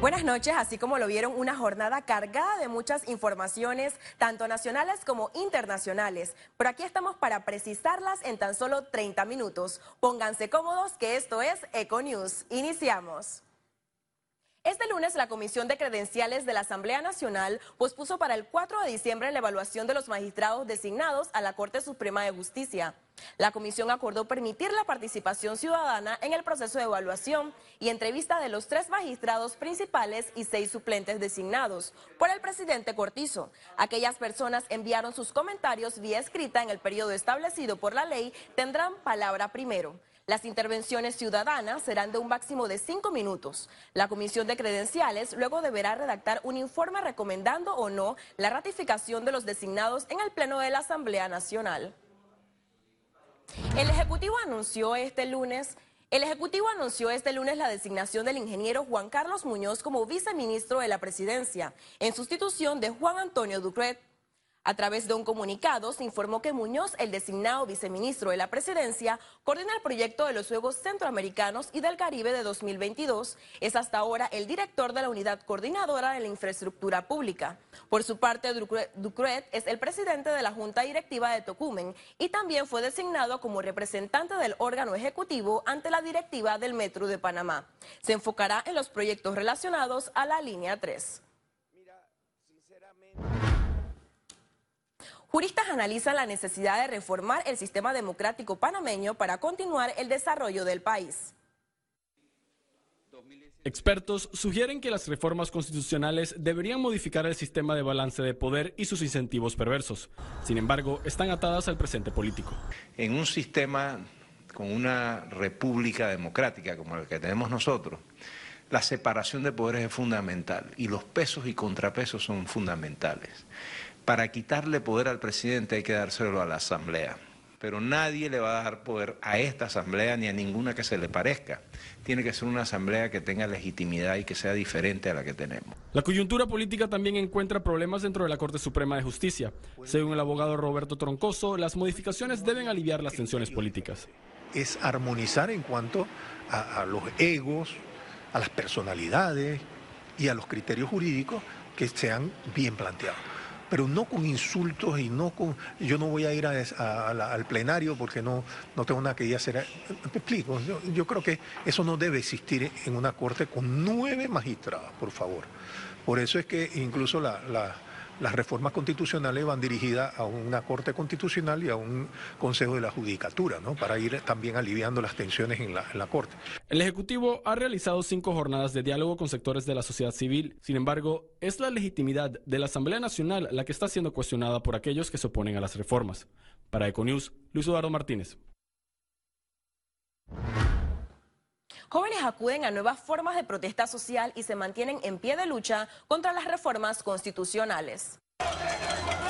Buenas noches, así como lo vieron, una jornada cargada de muchas informaciones, tanto nacionales como internacionales. Pero aquí estamos para precisarlas en tan solo 30 minutos. Pónganse cómodos que esto es Econews. Iniciamos. Este lunes la Comisión de Credenciales de la Asamblea Nacional pospuso para el 4 de diciembre la evaluación de los magistrados designados a la Corte Suprema de Justicia. La comisión acordó permitir la participación ciudadana en el proceso de evaluación y entrevista de los tres magistrados principales y seis suplentes designados por el presidente Cortizo. Aquellas personas enviaron sus comentarios vía escrita en el periodo establecido por la ley tendrán palabra primero. Las intervenciones ciudadanas serán de un máximo de cinco minutos. La Comisión de Credenciales luego deberá redactar un informe recomendando o no la ratificación de los designados en el Pleno de la Asamblea Nacional. El Ejecutivo anunció este lunes el Ejecutivo anunció este lunes la designación del ingeniero Juan Carlos Muñoz como viceministro de la Presidencia, en sustitución de Juan Antonio Ducret. A través de un comunicado se informó que Muñoz, el designado viceministro de la presidencia, coordina el proyecto de los Juegos Centroamericanos y del Caribe de 2022. Es hasta ahora el director de la unidad coordinadora de la infraestructura pública. Por su parte, Ducret es el presidente de la Junta Directiva de Tocumen y también fue designado como representante del órgano ejecutivo ante la directiva del Metro de Panamá. Se enfocará en los proyectos relacionados a la línea 3. Juristas analizan la necesidad de reformar el sistema democrático panameño para continuar el desarrollo del país. Expertos sugieren que las reformas constitucionales deberían modificar el sistema de balance de poder y sus incentivos perversos. Sin embargo, están atadas al presente político. En un sistema con una república democrática como el que tenemos nosotros, la separación de poderes es fundamental y los pesos y contrapesos son fundamentales. Para quitarle poder al presidente hay que dárselo a la Asamblea. Pero nadie le va a dar poder a esta Asamblea ni a ninguna que se le parezca. Tiene que ser una Asamblea que tenga legitimidad y que sea diferente a la que tenemos. La coyuntura política también encuentra problemas dentro de la Corte Suprema de Justicia. Según el abogado Roberto Troncoso, las modificaciones deben aliviar las tensiones políticas. Es armonizar en cuanto a, a los egos, a las personalidades y a los criterios jurídicos que sean bien planteados pero no con insultos y no con... Yo no voy a ir al plenario porque no, no tengo nada que ir a hacer. Me explico, yo, creo que eso no debe existir en una corte con nueve magistrados, por favor. Por eso es que incluso la las reformas constitucionales van dirigidas a una Corte Constitucional y a un Consejo de la Judicatura, ¿no? para ir también aliviando las tensiones en la, Corte. El Ejecutivo ha realizado cinco jornadas de diálogo con sectores de la sociedad civil. Sin embargo, es la legitimidad de la Asamblea Nacional la que está siendo cuestionada por aquellos que se oponen a las reformas. Para Econews, Luis Eduardo Martínez. Jóvenes acuden a nuevas formas de protesta social y se mantienen en pie de lucha contra las reformas constitucionales.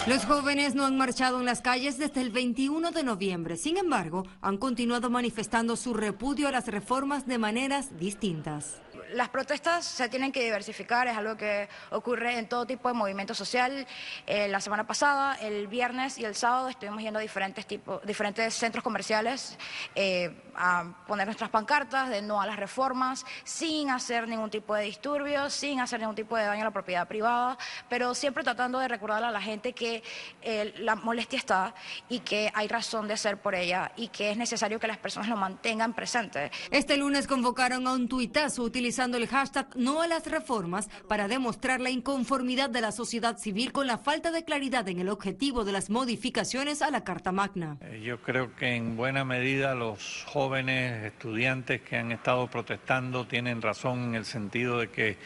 Los jóvenes no han marchado en las calles desde el 21 de noviembre. Sin embargo, han continuado manifestando su repudio a las reformas de maneras distintas las protestas se tienen que diversificar, es algo que ocurre en todo tipo de movimiento social. Eh, la semana pasada, el viernes y el sábado estuvimos yendo a diferentes, diferentes centros comerciales eh, a poner nuestras pancartas de no a las reformas, sin hacer ningún tipo de disturbios, sin hacer ningún tipo de daño a la propiedad privada, pero siempre tratando de recordar a la gente que eh, la molestia está y que hay razón de ser por ella y que es necesario que las personas lo mantengan presente. Este lunes convocaron a un tuitazo utilizando el hashtag no a las reformas para demostrar la inconformidad de la sociedad civil con la falta de claridad en el objetivo de las modificaciones a la Carta Magna. Eh, yo creo que en buena medida los jóvenes estudiantes que han estado protestando tienen razón en el sentido de que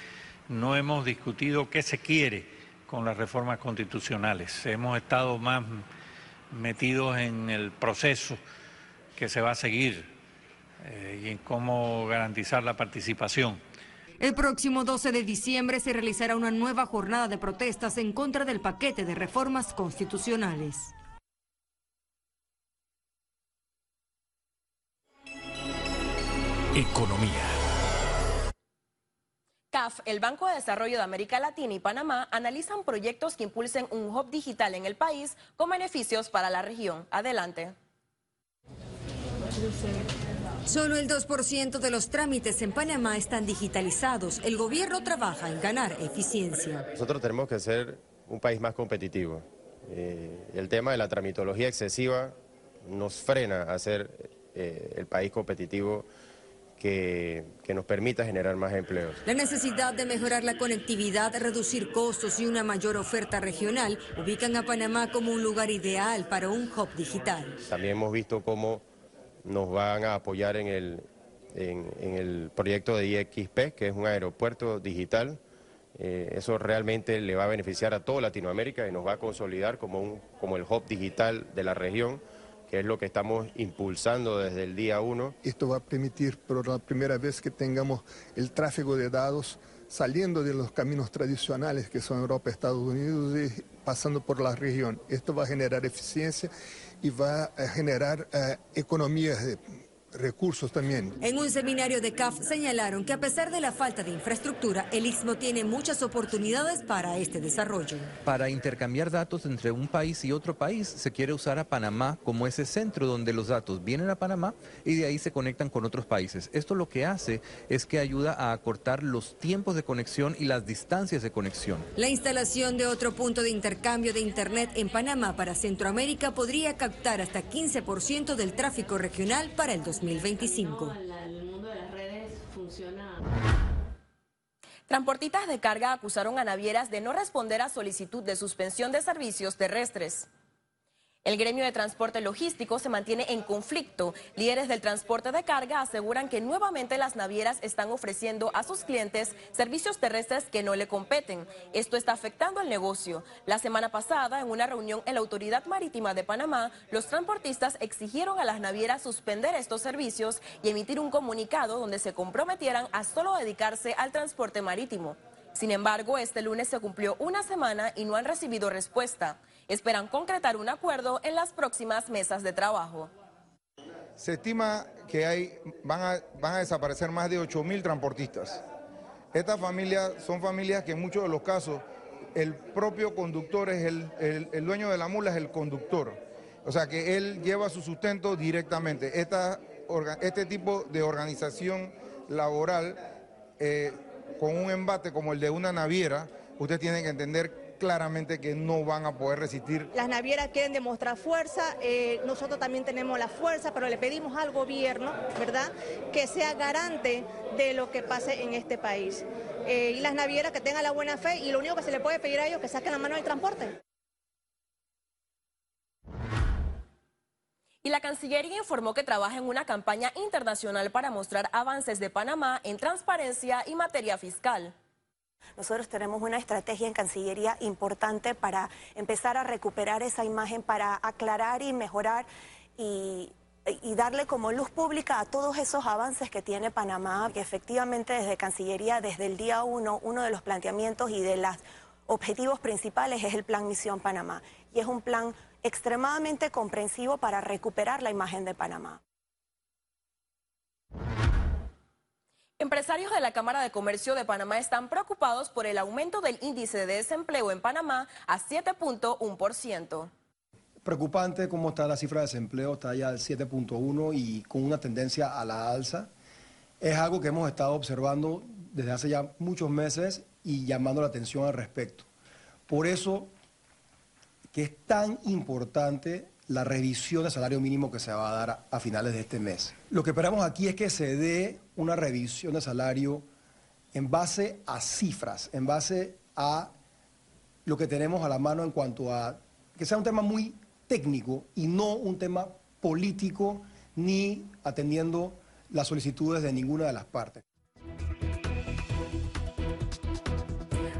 no hemos discutido qué se quiere con las reformas constitucionales. Hemos estado más metidos en el proceso que se va a seguir eh, y en cómo garantizar la participación. El próximo 12 de diciembre se realizará una nueva jornada de protestas en contra del paquete de reformas constitucionales. Economía. CAF, el Banco de Desarrollo de América Latina y Panamá analizan proyectos que impulsen un hub digital en el país con beneficios para la región. Adelante. Solo el 2% de los trámites en Panamá están digitalizados. El gobierno trabaja en ganar eficiencia. Nosotros tenemos que ser un país más competitivo. Eh, el tema de la tramitología excesiva nos frena a ser eh, el país competitivo que, que, nos permita generar más empleos. La necesidad de mejorar la conectividad, reducir costos y una mayor oferta regional ubican a Panamá como un lugar ideal para un hub digital. También hemos visto cómo nos van a apoyar en el, en, el proyecto de IXP, que es un aeropuerto digital. Eh, eso realmente le va a beneficiar a toda Latinoamérica y nos va a consolidar como, un, como el hub digital de la región que es lo que estamos impulsando desde el día uno. Esto va a permitir por la primera vez que tengamos el tráfico de datos saliendo de los caminos tradicionales que son Europa, Estados Unidos y pasando por la región. Esto va a generar eficiencia y va a generar eh, economías de recursos también. En un seminario de CAF señalaron que a pesar de la falta de infraestructura, el Istmo tiene muchas oportunidades para este desarrollo. Para intercambiar datos entre un país y otro país, se quiere usar a Panamá como ese centro donde los datos vienen a Panamá y de ahí se conectan con otros países. Esto lo que hace es que ayuda a acortar los tiempos de conexión y las distancias de conexión. La instalación de otro punto de intercambio de Internet en Panamá para Centroamérica podría captar hasta 15% del tráfico regional para el 2020. 2025. El mundo de las redes funciona. Transportistas de carga acusaron a navieras de no responder a solicitud de suspensión de servicios terrestres. El gremio de transporte logístico se mantiene en conflicto. Líderes del transporte de carga aseguran que nuevamente las navieras están ofreciendo a sus clientes servicios terrestres que no le competen. Esto está afectando al negocio. La semana pasada, en una reunión en la Autoridad Marítima de Panamá, los transportistas exigieron a las navieras suspender estos servicios y emitir un comunicado donde se comprometieran a solo dedicarse al transporte marítimo. Sin embargo, este lunes se cumplió una semana y no han recibido respuesta. Esperan concretar un acuerdo en las próximas mesas de trabajo. Se estima que hay, van, a, van a desaparecer más de 8 mil transportistas. Estas familias son familias que en muchos de los casos el propio conductor es el, el, el dueño de la mula, es el conductor. O sea que él lleva su sustento directamente. Esta, este tipo de organización laboral eh, con un embate como el de una naviera, usted tiene que entender claramente que no van a poder resistir. Las navieras quieren demostrar fuerza, eh, nosotros también tenemos la fuerza, pero le pedimos al gobierno, ¿verdad?, que sea garante de lo que pase en este país. Eh, y las navieras que tengan la buena fe y lo único que se le puede pedir a ellos es que saquen la mano del transporte. Y la Cancillería informó que trabaja en una campaña internacional para mostrar avances de Panamá en transparencia y materia fiscal. Nosotros tenemos una estrategia en Cancillería importante para empezar a recuperar esa imagen, para aclarar y mejorar y, darle como luz pública a todos esos avances que tiene Panamá, que efectivamente desde Cancillería, desde el día uno, uno de los planteamientos y de los objetivos principales es el Plan Misión Panamá. Y es un plan extremadamente comprensivo para recuperar la imagen de Panamá. Empresarios de la Cámara de Comercio de Panamá están preocupados por el aumento del índice de desempleo en Panamá a 7.1%. Preocupante cómo está la cifra de desempleo, está ya al 7.1 y con una tendencia a la alza. Es algo que hemos estado observando desde hace ya muchos meses y llamando la atención al respecto. Por eso que es tan importante la revisión de salario mínimo que se va a dar a, finales de este mes. Lo que esperamos aquí es que se dé una revisión de salario en base a cifras, en base a lo que tenemos a la mano en cuanto a que sea un tema muy técnico y no un tema político ni atendiendo las solicitudes de ninguna de las partes.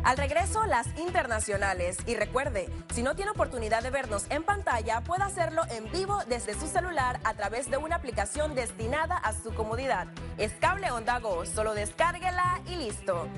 Al regreso, las internacionales. Y recuerde, si no tiene oportunidad de vernos en pantalla, puede hacerlo en vivo desde su celular a través de una aplicación destinada a su comodidad. Es Cable Onda Go, solo descárguela y listo.